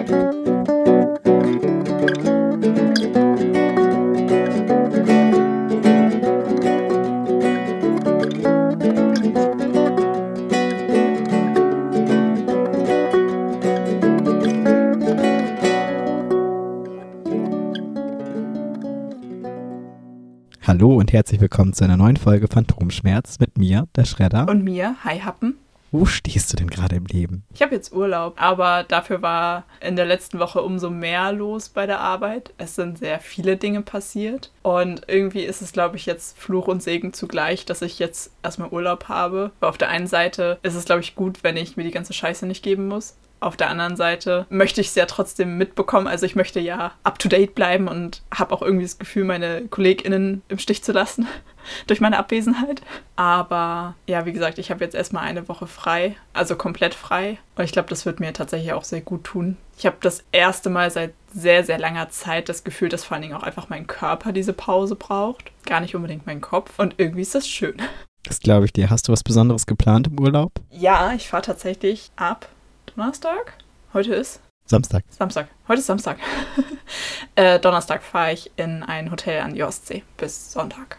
Hallo und herzlich willkommen zu einer neuen Folge Phantomschmerz mit mir, der Schredder. Und mir, Hi Happen. Wo stehst du denn gerade im Leben? Ich habe jetzt Urlaub, aber dafür war in der letzten Woche umso mehr los bei der Arbeit. Es sind sehr viele Dinge passiert und irgendwie ist es, glaube ich, jetzt Fluch und Segen zugleich, dass ich jetzt erstmal Urlaub habe. Weil auf der einen Seite ist es, glaube ich, gut, wenn ich mir die ganze Scheiße nicht geben muss. Auf der anderen Seite möchte ich es ja trotzdem mitbekommen. Also ich möchte ja up-to-date bleiben und habe auch irgendwie das Gefühl, meine KollegInnen im Stich zu lassen durch meine Abwesenheit. Aber ja, wie gesagt, ich habe jetzt erstmal eine Woche frei, also komplett frei. Und ich glaube, das wird mir tatsächlich auch sehr gut tun. Ich habe das erste Mal seit sehr, sehr langer Zeit das Gefühl, dass vor allen Dingen auch einfach mein Körper diese Pause braucht. Gar nicht unbedingt mein Kopf. Und irgendwie ist das schön. Das glaube ich dir. Hast du was Besonderes geplant im Urlaub? Ja, ich fahre tatsächlich ab Donnerstag. Heute ist Samstag. Samstag. Heute ist Samstag. äh, Donnerstag fahre ich in ein Hotel an die Ostsee bis Sonntag.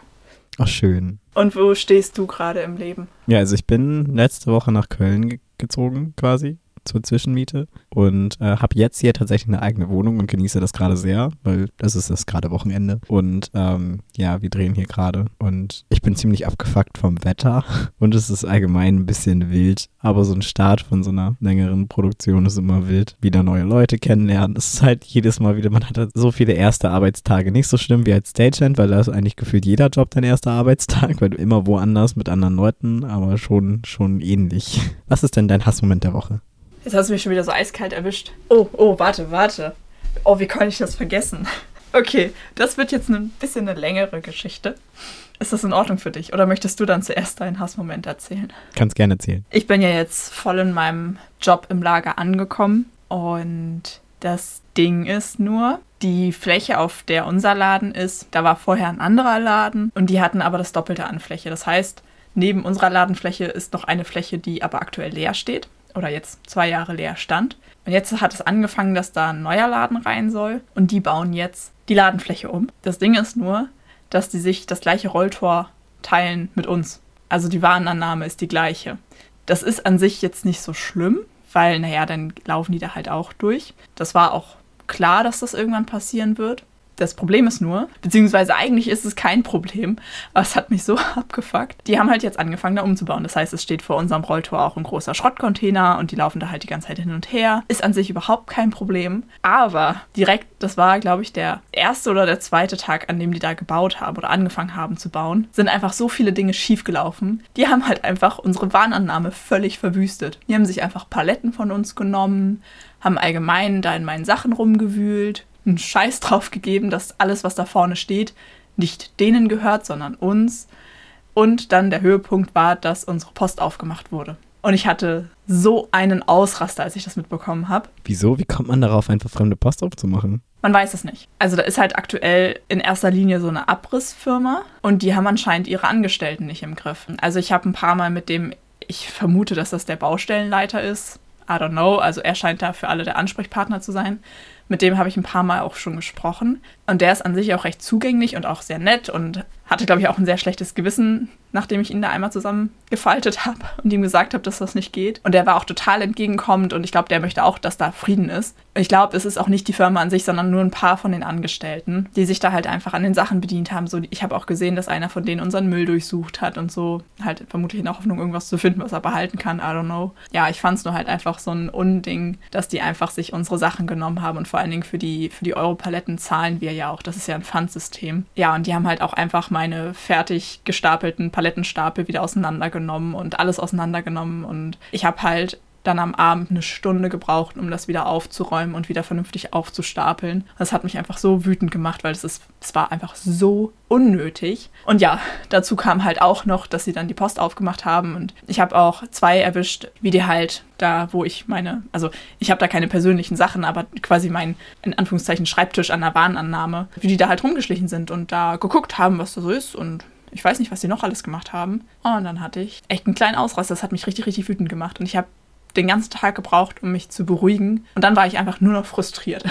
Ach, schön. Und wo stehst du gerade im Leben? Ja, also ich bin letzte Woche nach Köln ge gezogen quasi zur Zwischenmiete und äh, habe jetzt hier tatsächlich eine eigene Wohnung und genieße das gerade sehr, weil das ist das gerade Wochenende und ähm, ja, wir drehen hier gerade und ich bin ziemlich abgefuckt vom Wetter und es ist allgemein ein bisschen wild, aber so ein Start von so einer längeren Produktion ist immer wild. Wieder neue Leute kennenlernen, es ist halt jedes Mal wieder, man hat halt so viele erste Arbeitstage, nicht so schlimm wie als Stagehand, weil da ist eigentlich gefühlt jeder Job dein erster Arbeitstag, weil du immer woanders mit anderen Leuten, aber schon, schon ähnlich. Was ist denn dein Hassmoment der Woche? Jetzt hast du mich schon wieder so eiskalt erwischt. Oh, oh, warte, warte. Oh, wie konnte ich das vergessen? Okay, das wird jetzt ein bisschen eine längere Geschichte. Ist das in Ordnung für dich? Oder möchtest du dann zuerst deinen Hassmoment erzählen? Kannst gerne erzählen. Ich bin ja jetzt voll in meinem Job im Lager angekommen und das Ding ist nur, die Fläche, auf der unser Laden ist, da war vorher ein anderer Laden und die hatten aber das Doppelte an Fläche. Das heißt, neben unserer Ladenfläche ist noch eine Fläche, die aber aktuell leer steht oder jetzt zwei Jahre leer stand. Und jetzt hat es angefangen, dass da ein neuer Laden rein soll und die bauen jetzt die Ladenfläche um. Das Ding ist nur, dass die sich das gleiche Rolltor teilen mit uns. Also die Warenannahme ist die gleiche. Das ist an sich jetzt nicht so schlimm, weil, naja, dann laufen die da halt auch durch. Das war auch klar, dass das irgendwann passieren wird. Das Problem ist nur, beziehungsweise eigentlich ist es kein Problem, aber es hat mich so abgefuckt. Die haben halt jetzt angefangen, da umzubauen. Das heißt, es steht vor unserem Rolltor auch ein großer Schrottcontainer und die laufen da halt die ganze Zeit hin und her. Ist an sich überhaupt kein Problem. Aber direkt, das war, glaube ich, der erste oder der zweite Tag, an dem die da gebaut haben oder angefangen haben zu bauen, sind einfach so viele Dinge schiefgelaufen. Die haben halt einfach unsere Warnannahme völlig verwüstet. Die haben sich einfach Paletten von uns genommen, haben allgemein da in meinen Sachen rumgewühlt einen Scheiß drauf gegeben, dass alles, was da vorne steht, nicht denen gehört, sondern uns. Und dann der Höhepunkt war, dass unsere Post aufgemacht wurde. Und ich hatte so einen Ausraster, als ich das mitbekommen habe. Wieso? Wie kommt man darauf, einfach fremde Post aufzumachen? Man weiß es nicht. Also da ist halt aktuell in erster Linie so eine Abrissfirma und die haben anscheinend ihre Angestellten nicht im Griff. Also ich habe ein paar Mal mit dem, ich vermute, dass das der Baustellenleiter ist. I don't know. Also er scheint da für alle der Ansprechpartner zu sein. Mit dem habe ich ein paar Mal auch schon gesprochen. Und der ist an sich auch recht zugänglich und auch sehr nett und hatte, glaube ich, auch ein sehr schlechtes Gewissen, nachdem ich ihn da einmal zusammengefaltet habe und ihm gesagt habe, dass das nicht geht. Und der war auch total entgegenkommend und ich glaube, der möchte auch, dass da Frieden ist. Ich glaube, es ist auch nicht die Firma an sich, sondern nur ein paar von den Angestellten, die sich da halt einfach an den Sachen bedient haben. So, ich habe auch gesehen, dass einer von denen unseren Müll durchsucht hat und so. Halt vermutlich in der Hoffnung, irgendwas zu finden, was er behalten kann. I don't know. Ja, ich fand es nur halt einfach so ein Unding, dass die einfach sich unsere Sachen genommen haben und vor allen Dingen für die, für die Europaletten zahlen wir ja auch. Das ist ja ein Pfandsystem. Ja, und die haben halt auch einfach meine fertig gestapelten Palettenstapel wieder auseinandergenommen und alles auseinandergenommen. Und ich habe halt dann am Abend eine Stunde gebraucht, um das wieder aufzuräumen und wieder vernünftig aufzustapeln. Das hat mich einfach so wütend gemacht, weil es ist, es war einfach so unnötig. Und ja, dazu kam halt auch noch, dass sie dann die Post aufgemacht haben und ich habe auch zwei erwischt, wie die halt da, wo ich meine, also ich habe da keine persönlichen Sachen, aber quasi mein, in Anführungszeichen, Schreibtisch an der Warenannahme, wie die da halt rumgeschlichen sind und da geguckt haben, was da so ist und ich weiß nicht, was die noch alles gemacht haben. Und dann hatte ich echt einen kleinen Ausraster. Das hat mich richtig, richtig wütend gemacht. Und ich habe den ganzen Tag gebraucht, um mich zu beruhigen. Und dann war ich einfach nur noch frustriert.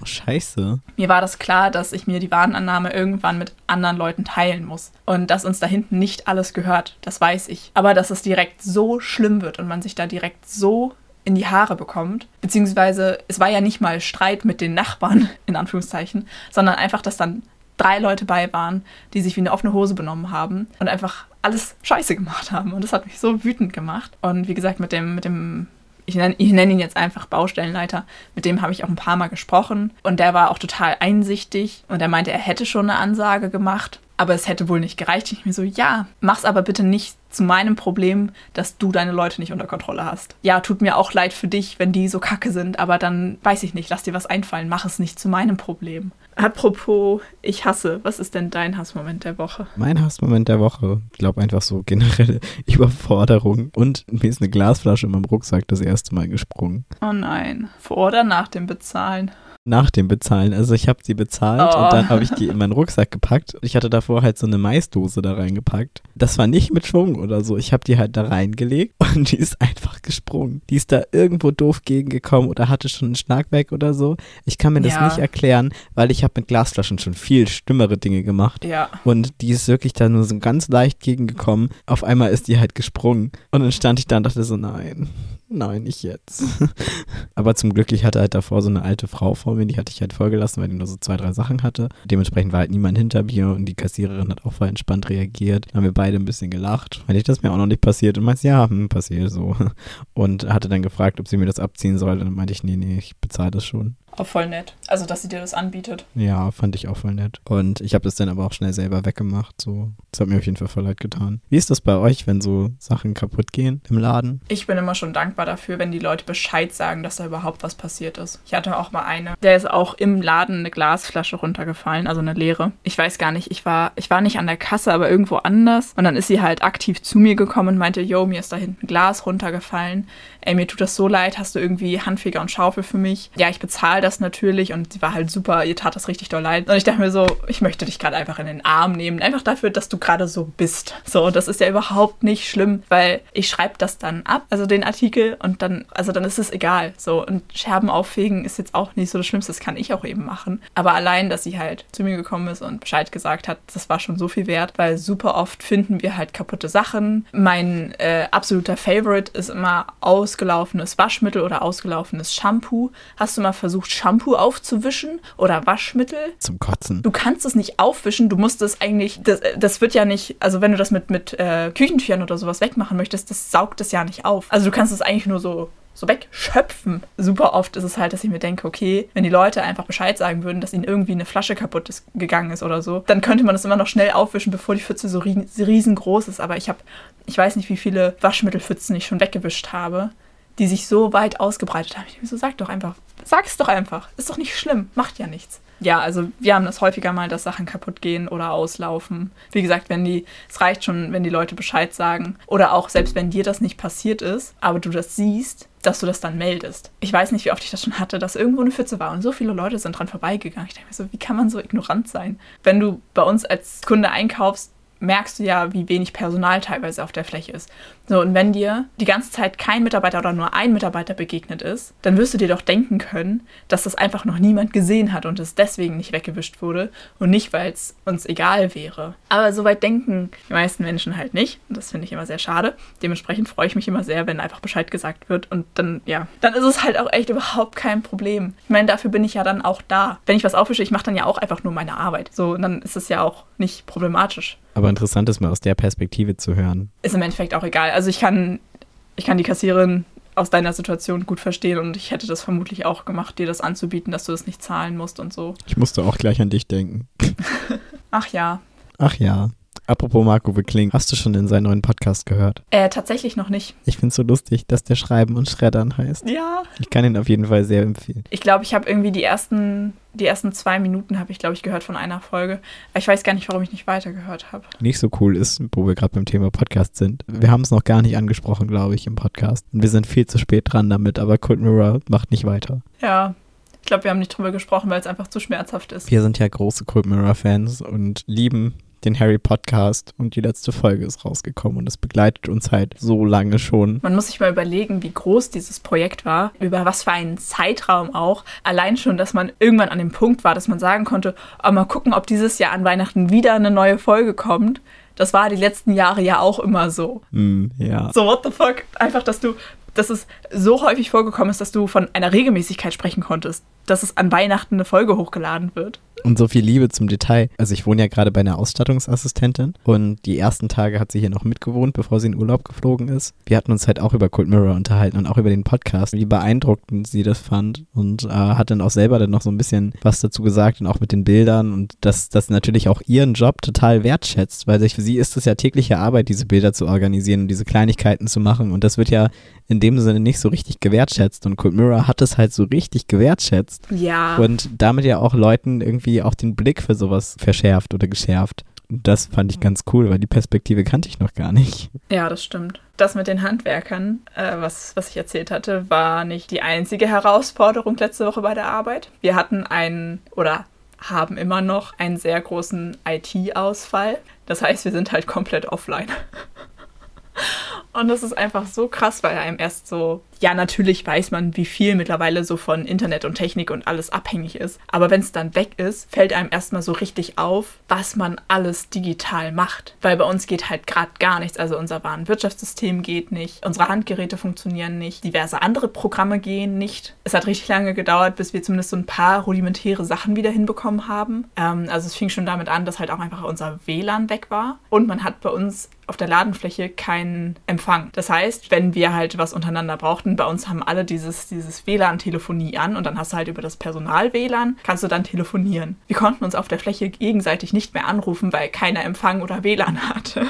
Oh, scheiße. Mir war das klar, dass ich mir die Warenannahme irgendwann mit anderen Leuten teilen muss. Und dass uns da hinten nicht alles gehört, das weiß ich. Aber dass es direkt so schlimm wird und man sich da direkt so in die Haare bekommt. Beziehungsweise es war ja nicht mal Streit mit den Nachbarn, in Anführungszeichen, sondern einfach, dass dann drei Leute bei waren, die sich wie eine offene Hose benommen haben und einfach alles scheiße gemacht haben. Und das hat mich so wütend gemacht. Und wie gesagt, mit dem, mit dem ich nenne, ich nenne ihn jetzt einfach Baustellenleiter, mit dem habe ich auch ein paar Mal gesprochen und der war auch total einsichtig und er meinte, er hätte schon eine Ansage gemacht, aber es hätte wohl nicht gereicht. Ich mir so, ja, mach's aber bitte nicht zu meinem Problem, dass du deine Leute nicht unter Kontrolle hast. Ja, tut mir auch leid für dich, wenn die so kacke sind, aber dann weiß ich nicht, lass dir was einfallen, mach es nicht zu meinem Problem. Apropos, ich hasse, was ist denn dein Hassmoment der Woche? Mein Hassmoment der Woche, ich glaube einfach so generelle Überforderung. Und mir ist eine Glasflasche in meinem Rucksack das erste Mal gesprungen. Oh nein. Vor oder nach dem Bezahlen? Nach dem Bezahlen. Also ich habe sie bezahlt Oh. und dann habe ich die in meinen Rucksack gepackt. Ich hatte davor halt so eine Maisdose da reingepackt. Das war nicht mit Schwung oder so. Ich habe die halt da reingelegt und die ist einfach gesprungen. Die ist da irgendwo doof gegengekommen oder hatte schon einen Schlag weg oder so. Ich kann mir das Ja. nicht erklären, weil ich habe mit Glasflaschen schon viel schlimmere Dinge gemacht. Ja. Und die ist wirklich da nur so ganz leicht gegengekommen. Auf einmal ist die halt gesprungen. Und dann stand ich da und dachte so, nein, nein, nicht jetzt. Aber zum Glück, ich hatte halt davor so eine alte Frau vor mir, die hatte ich halt vollgelassen, weil die nur so zwei, drei Sachen hatte. Dementsprechend war halt niemand hinter mir und die Kassiererin hat auch voll entspannt reagiert. Dann haben wir beide ein bisschen gelacht, weil ich das mir auch noch nicht passiert und meinte, ja, hm, passiert so. Und hatte dann gefragt, ob sie mir das abziehen soll. Und dann meinte ich, nee, nee, ich bezahle das schon. Auch voll nett. Also, dass sie dir das anbietet. Ja, fand ich auch voll nett. Und ich habe das dann aber auch schnell selber weggemacht. So, das hat mir auf jeden Fall voll leid getan. Wie ist das bei euch, wenn so Sachen kaputt gehen im Laden? Ich bin immer schon dankbar dafür, wenn die Leute Bescheid sagen, dass da überhaupt was passiert ist. Ich hatte auch mal eine, der ist auch im Laden eine Glasflasche runtergefallen, also eine leere. Ich weiß gar nicht, ich war, ich war nicht an der Kasse, aber irgendwo anders. Und dann ist sie halt aktiv zu mir gekommen und meinte, yo, mir ist da hinten Glas runtergefallen. Ey, mir tut das so leid, hast du irgendwie Handfeger und Schaufel für mich? Ja, ich bezahle das natürlich und sie war halt super, ihr tat das richtig doll leid. Und ich dachte mir so, ich möchte dich gerade einfach in den Arm nehmen, einfach dafür, dass du gerade so bist. So, das ist ja überhaupt nicht schlimm, weil ich schreibe das dann ab, also den Artikel, und dann, also dann ist es egal. So, und Scherben auffegen ist jetzt auch nicht so das Schlimmste, das kann ich auch eben machen. Aber allein, dass sie halt zu mir gekommen ist und Bescheid gesagt hat, das war schon so viel wert, weil super oft finden wir halt kaputte Sachen. Mein äh, absoluter Favorite ist immer ausgelaufenes Waschmittel oder ausgelaufenes Shampoo. Hast du mal versucht, Shampoo aufzuwischen oder Waschmittel? Zum Kotzen. Du kannst es nicht aufwischen, du musst es eigentlich, das, das wird ja nicht, also wenn du das mit, mit äh, Küchentüchern oder sowas wegmachen möchtest, das saugt es ja nicht auf. Also du kannst es eigentlich nur so, so wegschöpfen. Super oft ist es halt, dass ich mir denke, okay, wenn die Leute einfach Bescheid sagen würden, dass ihnen irgendwie eine Flasche kaputt ist, gegangen ist oder so, dann könnte man das immer noch schnell aufwischen, bevor die Pfütze so rie- riesengroß ist. Aber ich habe, ich weiß nicht, wie viele Waschmittelpfützen ich schon weggewischt habe, die sich so weit ausgebreitet haben. Ich mir so, sag doch einfach, sag es doch einfach. Ist doch nicht schlimm, macht ja nichts. Ja, also wir haben das häufiger mal, dass Sachen kaputt gehen oder auslaufen. Wie gesagt, wenn die, es reicht schon, wenn die Leute Bescheid sagen. Oder auch selbst wenn dir das nicht passiert ist, aber du das siehst, dass du das dann meldest. Ich weiß nicht, wie oft ich das schon hatte, dass irgendwo eine Pfütze war und so viele Leute sind dran vorbeigegangen. Ich denke mir so, wie kann man so ignorant sein? Wenn du bei uns als Kunde einkaufst, merkst du ja, wie wenig Personal teilweise auf der Fläche ist. So, und wenn dir die ganze Zeit kein Mitarbeiter oder nur ein Mitarbeiter begegnet ist, dann wirst du dir doch denken können, dass das einfach noch niemand gesehen hat und es deswegen nicht weggewischt wurde und nicht, weil es uns egal wäre. Aber soweit denken die meisten Menschen halt nicht. Und das finde ich immer sehr schade. Dementsprechend freue ich mich immer sehr, wenn einfach Bescheid gesagt wird. Und dann, ja, dann ist es halt auch echt überhaupt kein Problem. Ich meine, dafür bin ich ja dann auch da. Wenn ich was aufwische, ich mache dann ja auch einfach nur meine Arbeit. So, und dann ist es ja auch nicht problematisch Aber interessant ist mal aus der Perspektive zu hören. ist im Endeffekt auch egal. Also ich kann, ich kann die Kassiererin aus deiner Situation gut verstehen und ich hätte das vermutlich auch gemacht, dir das anzubieten, dass du das nicht zahlen musst und so. Ich musste auch gleich an dich denken. Ach ja. Ach ja. Apropos Marco Wickling, hast du schon in seinen neuen Podcast gehört? Äh, tatsächlich noch nicht. Ich finde es so lustig, dass der Schreiben und Schreddern heißt. Ja. Ich kann ihn auf jeden Fall sehr empfehlen. Ich glaube, ich habe irgendwie die ersten, die ersten zwei Minuten habe ich, glaube ich, gehört von einer Folge. Aber ich weiß gar nicht, warum ich nicht weitergehört habe. Nicht so cool ist, wo wir gerade beim Thema Podcast sind. Wir haben es noch gar nicht angesprochen, glaube ich, im Podcast. Und wir sind viel zu spät dran damit, aber Cold Mirror macht nicht weiter. Ja. Ich glaube, wir haben nicht drüber gesprochen, weil es einfach zu schmerzhaft ist. Wir sind ja große Cold Mirror-Fans und lieben den Harry Podcast und die letzte Folge ist rausgekommen und es begleitet uns halt so lange schon. Man muss sich mal überlegen, wie groß dieses Projekt war, über was für einen Zeitraum auch. Allein schon, dass man irgendwann an dem Punkt war, dass man sagen konnte, oh, mal gucken, ob dieses Jahr an Weihnachten wieder eine neue Folge kommt. Das war die letzten Jahre ja auch immer so. Mm, ja. So, what the fuck? Einfach, dass du, dass es so häufig vorgekommen ist, dass du von einer Regelmäßigkeit sprechen konntest, dass es an Weihnachten eine Folge hochgeladen wird. Und so viel Liebe zum Detail. Also ich wohne ja gerade bei einer Ausstattungsassistentin und die ersten Tage hat sie hier noch mitgewohnt, bevor sie in Urlaub geflogen ist. Wir hatten uns halt auch über Cold Mirror unterhalten und auch über den Podcast, wie beeindruckend sie das fand und äh, hat dann auch selber dann noch so ein bisschen was dazu gesagt und auch mit den Bildern und dass das natürlich auch ihren Job total wertschätzt, weil für sie ist es ja tägliche Arbeit, diese Bilder zu organisieren und diese Kleinigkeiten zu machen und das wird ja in dem Sinne nicht so richtig gewertschätzt und Cold Mirror hat es halt so richtig gewertschätzt. Ja. Und damit ja auch Leuten irgendwie auch den Blick für sowas verschärft oder geschärft. Und das fand ich ganz cool, weil die Perspektive kannte ich noch gar nicht. Ja, das stimmt. Das mit den Handwerkern, äh, was, was ich erzählt hatte, war nicht die einzige Herausforderung letzte Woche bei der Arbeit. Wir hatten einen oder haben immer noch einen sehr großen IT-Ausfall. Das heißt, wir sind halt komplett offline. Und das ist einfach so krass, weil einem erst so, ja, natürlich weiß man, wie viel mittlerweile so von Internet und Technik und alles abhängig ist. Aber wenn es dann weg ist, fällt einem erstmal so richtig auf, was man alles digital macht. Weil bei uns geht halt gerade gar nichts. Also unser Warenwirtschaftssystem geht nicht, unsere Handgeräte funktionieren nicht, diverse andere Programme gehen nicht. Es hat richtig lange gedauert, bis wir zumindest so ein paar rudimentäre Sachen wieder hinbekommen haben. Ähm, also es fing schon damit an, dass halt auch einfach unser WLAN weg war. Und man hat bei uns auf der Ladenfläche keinen Empfang. Das heißt, wenn wir halt was untereinander brauchten, bei uns haben alle dieses, dieses WLAN-Telefonie an und dann hast du halt über das Personal-WLAN, kannst du dann telefonieren. Wir konnten uns auf der Fläche gegenseitig nicht mehr anrufen, weil keiner Empfang oder WLAN hatte.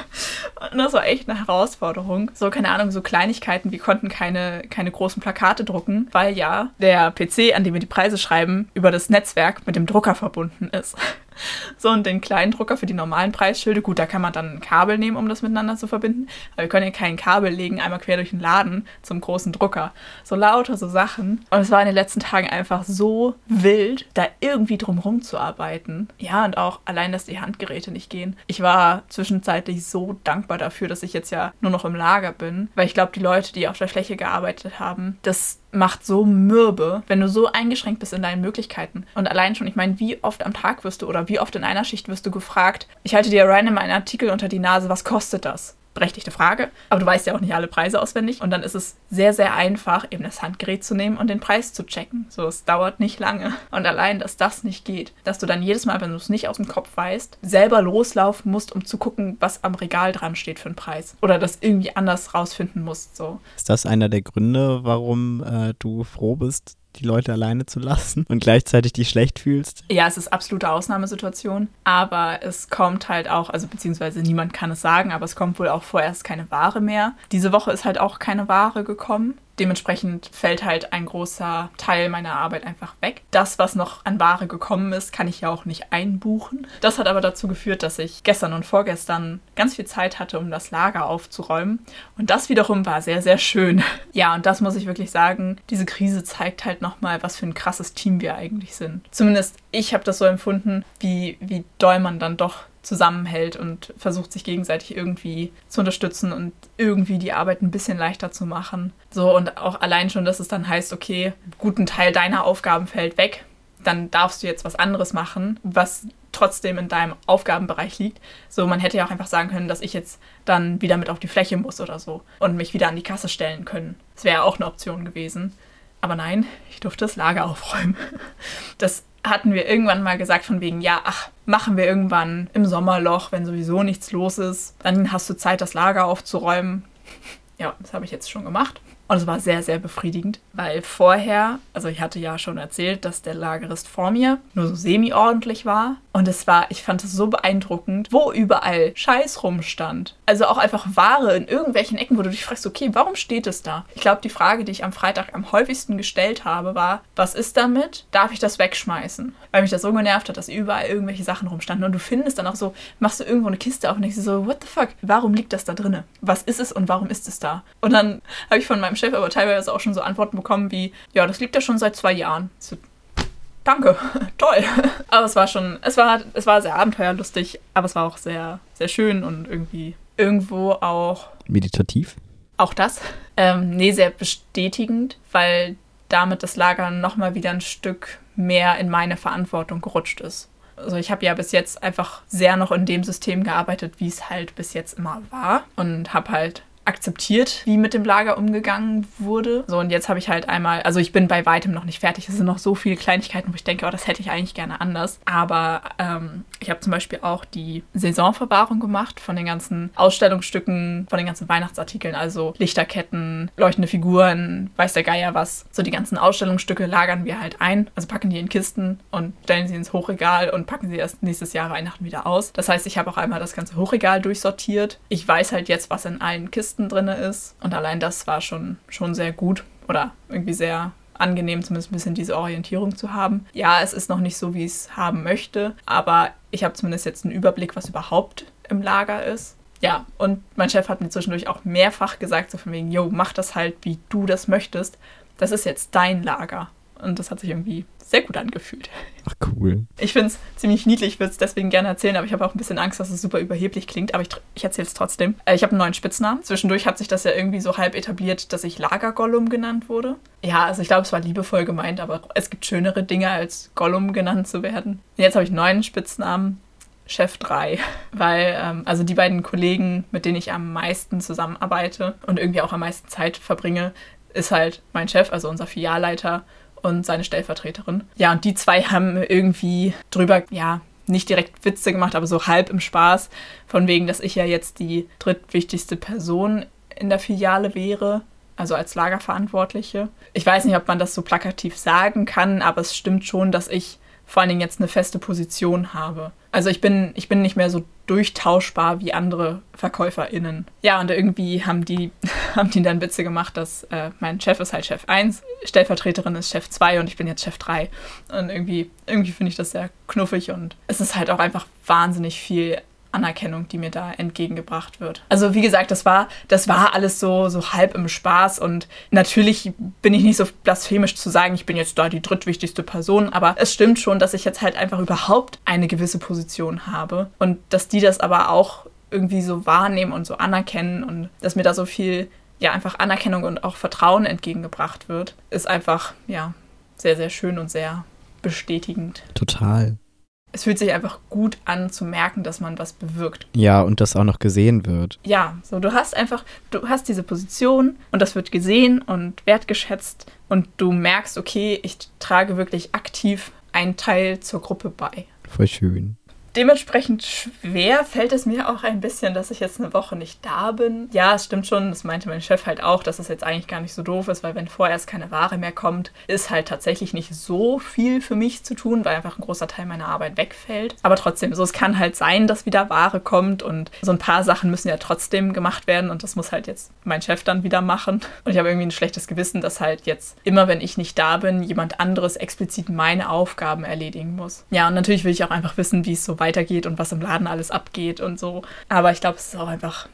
Und das war echt eine Herausforderung. So, keine Ahnung, so Kleinigkeiten, wir konnten keine, keine großen Plakate drucken, weil ja der PC, an dem wir die Preise schreiben, über das Netzwerk mit dem Drucker verbunden ist. So, und den kleinen Drucker für die normalen Preisschilde, gut, da kann man dann ein Kabel nehmen, um das miteinander zu verbinden. Aber wir können ja kein Kabel legen, einmal quer durch den Laden zum großen Drucker. So lauter so Sachen. Und es war in den letzten Tagen einfach so wild, da irgendwie drumherum zu arbeiten. Ja, und auch allein, dass die Handgeräte nicht gehen. Ich war zwischenzeitlich so dankbar dafür, dass ich jetzt ja nur noch im Lager bin, weil ich glaube, die Leute, die auf der Fläche gearbeitet haben, das macht so mürbe, wenn du so eingeschränkt bist in deinen Möglichkeiten. Und allein schon, ich meine, wie oft am Tag wirst du oder wie oft in einer Schicht wirst du gefragt, ich halte dir random einen Artikel unter die Nase, was kostet das? Berechtigte Frage, aber du weißt ja auch nicht alle Preise auswendig und dann ist es sehr, sehr einfach, eben das Handgerät zu nehmen und den Preis zu checken. So, es dauert nicht lange. Und allein, dass das nicht geht, dass du dann jedes Mal, wenn du es nicht aus dem Kopf weißt, selber loslaufen musst, um zu gucken, was am Regal dran steht für einen Preis. Oder das irgendwie anders rausfinden musst. So. Ist das einer der Gründe, warum äh, du froh bist, die Leute alleine zu lassen und gleichzeitig dich schlecht fühlst. Ja, es ist absolute Ausnahmesituation, aber es kommt halt auch, also beziehungsweise niemand kann es sagen, aber es kommt wohl auch vorerst keine Ware mehr. Diese Woche ist halt auch keine Ware gekommen dementsprechend fällt halt ein großer Teil meiner Arbeit einfach weg. Das, was noch an Ware gekommen ist, kann ich ja auch nicht einbuchen. Das hat aber dazu geführt, dass ich gestern und vorgestern ganz viel Zeit hatte, um das Lager aufzuräumen. Und das wiederum war sehr, sehr schön. Ja, und das muss ich wirklich sagen, diese Krise zeigt halt nochmal, was für ein krasses Team wir eigentlich sind. Zumindest ich habe das so empfunden, wie, wie doll man dann doch zusammenhält und versucht sich gegenseitig irgendwie zu unterstützen und irgendwie die Arbeit ein bisschen leichter zu machen. So und auch allein schon, dass es dann heißt, okay, guten Teil deiner Aufgaben fällt weg, dann darfst du jetzt was anderes machen, was trotzdem in deinem Aufgabenbereich liegt. So, man hätte ja auch einfach sagen können, dass ich jetzt dann wieder mit auf die Fläche muss oder so und mich wieder an die Kasse stellen können. Das wäre auch eine Option gewesen. Aber nein, ich durfte das Lager aufräumen. Das hatten wir irgendwann mal gesagt von wegen, ja, ach, machen wir irgendwann im Sommerloch, wenn sowieso nichts los ist. Dann hast du Zeit, das Lager aufzuräumen. Ja, das habe ich jetzt schon gemacht. Und es war sehr, sehr befriedigend, weil vorher, also ich hatte ja schon erzählt, dass der Lagerist vor mir nur so semi-ordentlich war. Und es war, ich fand es so beeindruckend, wo überall Scheiß rumstand. Also auch einfach Ware in irgendwelchen Ecken, wo du dich fragst, okay, warum steht es da? Ich glaube, die Frage, die ich am Freitag am häufigsten gestellt habe, war, was ist damit? Darf ich das wegschmeißen? Weil mich das so genervt hat, dass überall irgendwelche Sachen rumstanden. Und du findest dann auch so, machst du irgendwo eine Kiste auf und denkst so, what the fuck? Warum liegt das da drinne? Was ist es und warum ist es da? Und dann habe ich von meinem Chef aber teilweise auch schon so Antworten bekommen wie, ja, das liegt ja schon seit zwei Jahren. So, danke, toll. Aber es war schon, es war, es war sehr abenteuerlustig, aber es war auch sehr, sehr schön und irgendwie irgendwo auch. Meditativ? Auch das. Ähm, nee, sehr bestätigend, weil damit das Lager nochmal wieder ein Stück mehr in meine Verantwortung gerutscht ist. Also ich habe ja bis jetzt einfach sehr noch in dem System gearbeitet, wie es halt bis jetzt immer war und habe halt akzeptiert, wie mit dem Lager umgegangen wurde. So, und jetzt habe ich halt einmal, also ich bin bei weitem noch nicht fertig. Es sind noch so viele Kleinigkeiten, wo ich denke, oh, das hätte ich eigentlich gerne anders. Aber ähm, ich habe zum Beispiel auch die Saisonverwahrung gemacht von den ganzen Ausstellungsstücken, von den ganzen Weihnachtsartikeln, also Lichterketten, leuchtende Figuren, weiß der Geier was. So die ganzen Ausstellungsstücke lagern wir halt ein, also packen die in Kisten und stellen sie ins Hochregal und packen sie erst nächstes Jahr Weihnachten wieder aus. Das heißt, ich habe auch einmal das ganze Hochregal durchsortiert. Ich weiß halt jetzt, was in allen Kisten Listen drin ist. Und allein das war schon, schon sehr gut oder irgendwie sehr angenehm, zumindest ein bisschen diese Orientierung zu haben. Ja, es ist noch nicht so, wie ich es haben möchte, aber ich habe zumindest jetzt einen Überblick, was überhaupt im Lager ist. Ja, und mein Chef hat mir zwischendurch auch mehrfach gesagt, so von wegen, yo, mach das halt, wie du das möchtest. Das ist jetzt dein Lager. Und das hat sich irgendwie sehr gut angefühlt. Ach, cool. Ich finde es ziemlich niedlich, würde es deswegen gerne erzählen, aber ich habe auch ein bisschen Angst, dass es super überheblich klingt, aber ich, ich erzähle es trotzdem. Äh, ich habe einen neuen Spitznamen. Zwischendurch hat sich das ja irgendwie so halb etabliert, dass ich Lagergollum genannt wurde. Ja, also ich glaube, es war liebevoll gemeint, aber es gibt schönere Dinge, als Gollum genannt zu werden. Jetzt habe ich einen neuen Spitznamen. Chef 3, weil ähm, also die beiden Kollegen, mit denen ich am meisten zusammenarbeite und irgendwie auch am meisten Zeit verbringe, ist halt mein Chef, also unser Filialleiter und seine Stellvertreterin. Ja, und die zwei haben irgendwie drüber, ja, nicht direkt Witze gemacht, aber so halb im Spaß, von wegen, dass ich ja jetzt die drittwichtigste Person in der Filiale wäre, also als Lagerverantwortliche. Ich weiß nicht, ob man das so plakativ sagen kann, aber es stimmt schon, dass ich vor allen Dingen jetzt eine feste Position habe. Also ich bin, ich bin nicht mehr so durchtauschbar wie andere VerkäuferInnen. Ja, und irgendwie haben die, haben die dann Witze gemacht, dass äh, mein Chef ist halt Chef 1, Stellvertreterin ist Chef 2 und ich bin jetzt Chef 3. Und irgendwie, irgendwie finde ich das sehr knuffig und es ist halt auch einfach wahnsinnig viel Anerkennung, die mir da entgegengebracht wird. Also wie gesagt, das war, das war alles so, so halb im Spaß und natürlich bin ich nicht so blasphemisch zu sagen, ich bin jetzt da die drittwichtigste Person, aber es stimmt schon, dass ich jetzt halt einfach überhaupt eine gewisse Position habe und dass die das aber auch irgendwie so wahrnehmen und so anerkennen und dass mir da so viel ja einfach Anerkennung und auch Vertrauen entgegengebracht wird, ist einfach ja sehr sehr schön und sehr bestätigend. Total es fühlt sich einfach gut an zu merken, dass man was bewirkt. Ja, und das auch noch gesehen wird. Ja, so du hast einfach, du hast diese Position und das wird gesehen und wertgeschätzt und du merkst, okay, ich trage wirklich aktiv einen Teil zur Gruppe bei. Voll schön. Dementsprechend schwer fällt es mir auch ein bisschen, dass ich jetzt eine Woche nicht da bin. Ja, es stimmt schon, das meinte mein Chef halt auch, dass es jetzt eigentlich gar nicht so doof ist, weil wenn vorerst keine Ware mehr kommt, ist halt tatsächlich nicht so viel für mich zu tun, weil einfach ein großer Teil meiner Arbeit wegfällt. Aber trotzdem, so es kann halt sein, dass wieder Ware kommt und so ein paar Sachen müssen ja trotzdem gemacht werden und das muss halt jetzt mein Chef dann wieder machen. Und ich habe irgendwie ein schlechtes Gewissen, dass halt jetzt immer, wenn ich nicht da bin, jemand anderes explizit meine Aufgaben erledigen muss. Ja, und natürlich will ich auch einfach wissen, wie es so weitergeht und was im Laden alles abgeht und so. Aber ich glaube, es ist auch einfach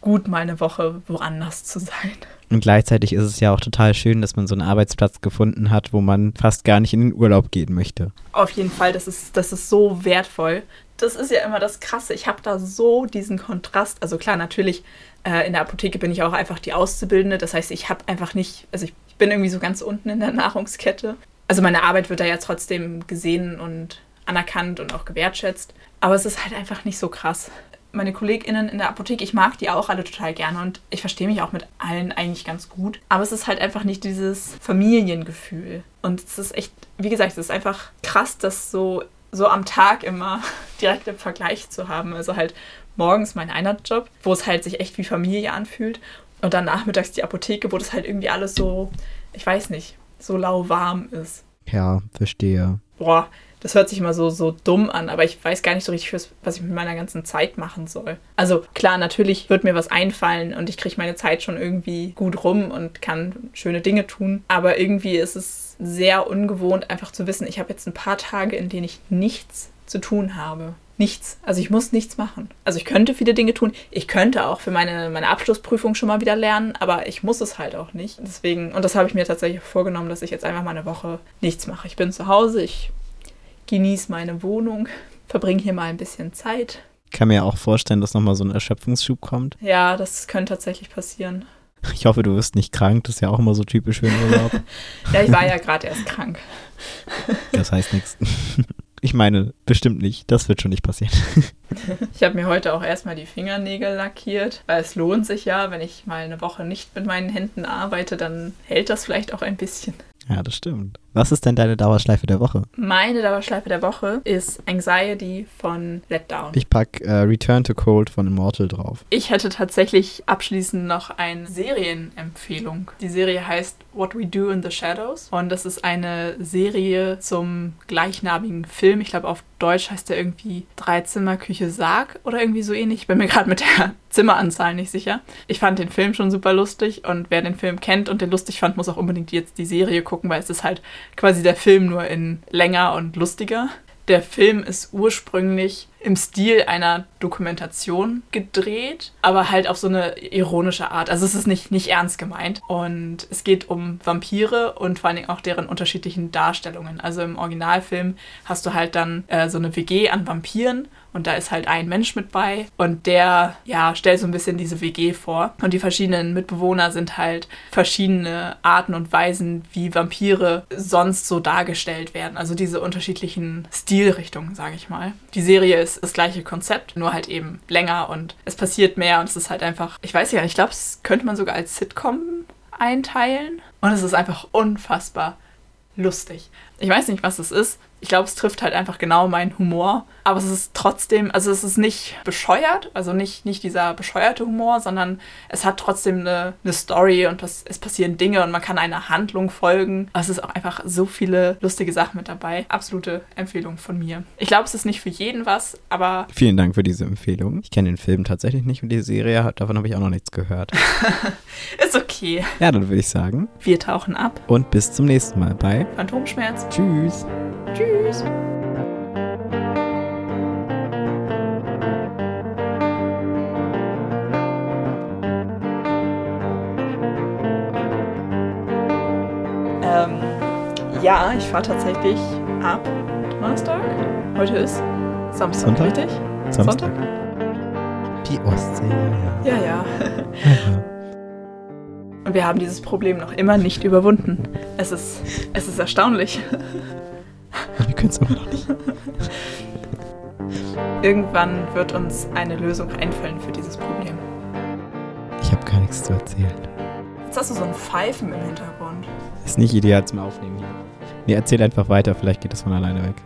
gut, mal eine Woche woanders zu sein. Und gleichzeitig ist es ja auch total schön, dass man so einen Arbeitsplatz gefunden hat, wo man fast gar nicht in den Urlaub gehen möchte. Auf jeden Fall, das ist, das ist so wertvoll. Das ist ja immer das Krasse. Ich habe da so diesen Kontrast. Also klar, natürlich, äh, in der Apotheke bin ich auch einfach die Auszubildende. Das heißt, ich habe einfach nicht, also ich, ich bin irgendwie so ganz unten in der Nahrungskette. Also meine Arbeit wird da ja trotzdem gesehen und anerkannt und auch gewertschätzt. Aber es ist halt einfach nicht so krass. Meine KollegInnen in der Apotheke, ich mag die auch alle total gerne und ich verstehe mich auch mit allen eigentlich ganz gut. Aber es ist halt einfach nicht dieses Familiengefühl. Und es ist echt, wie gesagt, es ist einfach krass, das so, so am Tag immer direkt im Vergleich zu haben. Also halt morgens mein Einheitsjob, wo es halt sich echt wie Familie anfühlt. Und dann nachmittags die Apotheke, wo das halt irgendwie alles so, ich weiß nicht, so lauwarm ist. Ja, verstehe. Boah, das hört sich immer so, so dumm an, aber ich weiß gar nicht so richtig, was ich mit meiner ganzen Zeit machen soll. Also klar, natürlich wird mir was einfallen und ich kriege meine Zeit schon irgendwie gut rum und kann schöne Dinge tun, aber irgendwie ist es sehr ungewohnt, einfach zu wissen, ich habe jetzt ein paar Tage, in denen ich nichts zu tun habe nichts. Also ich muss nichts machen. Also ich könnte viele Dinge tun. Ich könnte auch für meine, meine Abschlussprüfung schon mal wieder lernen, aber ich muss es halt auch nicht. Deswegen, und das habe ich mir tatsächlich vorgenommen, dass ich jetzt einfach mal eine Woche nichts mache. Ich bin zu Hause, ich genieße meine Wohnung, verbringe hier mal ein bisschen Zeit. Ich kann mir auch vorstellen, dass nochmal so ein Erschöpfungsschub kommt. Ja, das könnte tatsächlich passieren. Ich hoffe, du wirst nicht krank. Das ist ja auch immer so typisch für den Urlaub. ja, ich war ja gerade erst krank. das heißt nichts. Ich meine, bestimmt nicht. Das wird schon nicht passieren. Ich habe mir heute auch erstmal die Fingernägel lackiert, weil es lohnt sich ja, wenn ich mal eine Woche nicht mit meinen Händen arbeite, dann hält das vielleicht auch ein bisschen. Ja, das stimmt. Was ist denn deine Dauerschleife der Woche? Meine Dauerschleife der Woche ist Anxiety von Let Down. Ich packe uh, Return to Cold von Immortal drauf. Ich hätte tatsächlich abschließend noch eine Serienempfehlung. Die Serie heißt What We Do in the Shadows und das ist eine Serie zum gleichnamigen Film. Ich glaube, auf Deutsch heißt der irgendwie Dreizimmer Küche Sarg oder irgendwie so ähnlich. Ich bin mir gerade mit der Zimmeranzahl nicht sicher. Ich fand den Film schon super lustig und wer den Film kennt und den lustig fand, muss auch unbedingt jetzt die Serie gucken, weil es ist halt quasi der Film nur in länger und lustiger. Der Film ist ursprünglich im Stil einer Dokumentation gedreht, aber halt auf so eine ironische Art. Also es ist nicht, nicht ernst gemeint. Und es geht um Vampire und vor allen Dingen auch deren unterschiedlichen Darstellungen. Also im Originalfilm hast du halt dann äh, so eine WG an Vampiren und da ist halt ein Mensch mit bei und der, ja, stellt so ein bisschen diese WG vor. Und die verschiedenen Mitbewohner sind halt verschiedene Arten und Weisen, wie Vampire sonst so dargestellt werden. Also diese unterschiedlichen Stilrichtungen, sage ich mal. Die Serie ist das gleiche Konzept, nur halt eben länger und es passiert mehr und es ist halt einfach, ich weiß ja, ich glaube, es könnte man sogar als Sitcom einteilen. Und es ist einfach unfassbar lustig. Ich weiß nicht, was es ist. Ich glaube, es trifft halt einfach genau meinen Humor. Aber es ist trotzdem, also es ist nicht bescheuert, also nicht, nicht dieser bescheuerte Humor, sondern es hat trotzdem eine, eine Story und es, es passieren Dinge und man kann einer Handlung folgen. Also es ist auch einfach so viele lustige Sachen mit dabei. Absolute Empfehlung von mir. Ich glaube, es ist nicht für jeden was, aber. Vielen Dank für diese Empfehlung. Ich kenne den Film tatsächlich nicht und die Serie, davon habe ich auch noch nichts gehört. ist okay. Ja, dann würde ich sagen. Wir tauchen ab. Und bis zum nächsten Mal bei Phantomschmerz. Tschüss. Tschüss. Ähm, ja, ich fahre tatsächlich ab Donnerstag. Heute ist Samstag, Sonntag? richtig? Samstag. Die Ostsee. Ja, ja. Und wir haben dieses Problem noch immer nicht überwunden. Es ist, es ist erstaunlich. Es immer noch nicht. Irgendwann wird uns eine Lösung einfallen für dieses Problem. Ich habe gar nichts zu erzählen. Jetzt hast du so ein Pfeifen im Hintergrund. Ist nicht ideal zum Aufnehmen hier. Nee, erzähl einfach weiter, vielleicht geht das von alleine weg.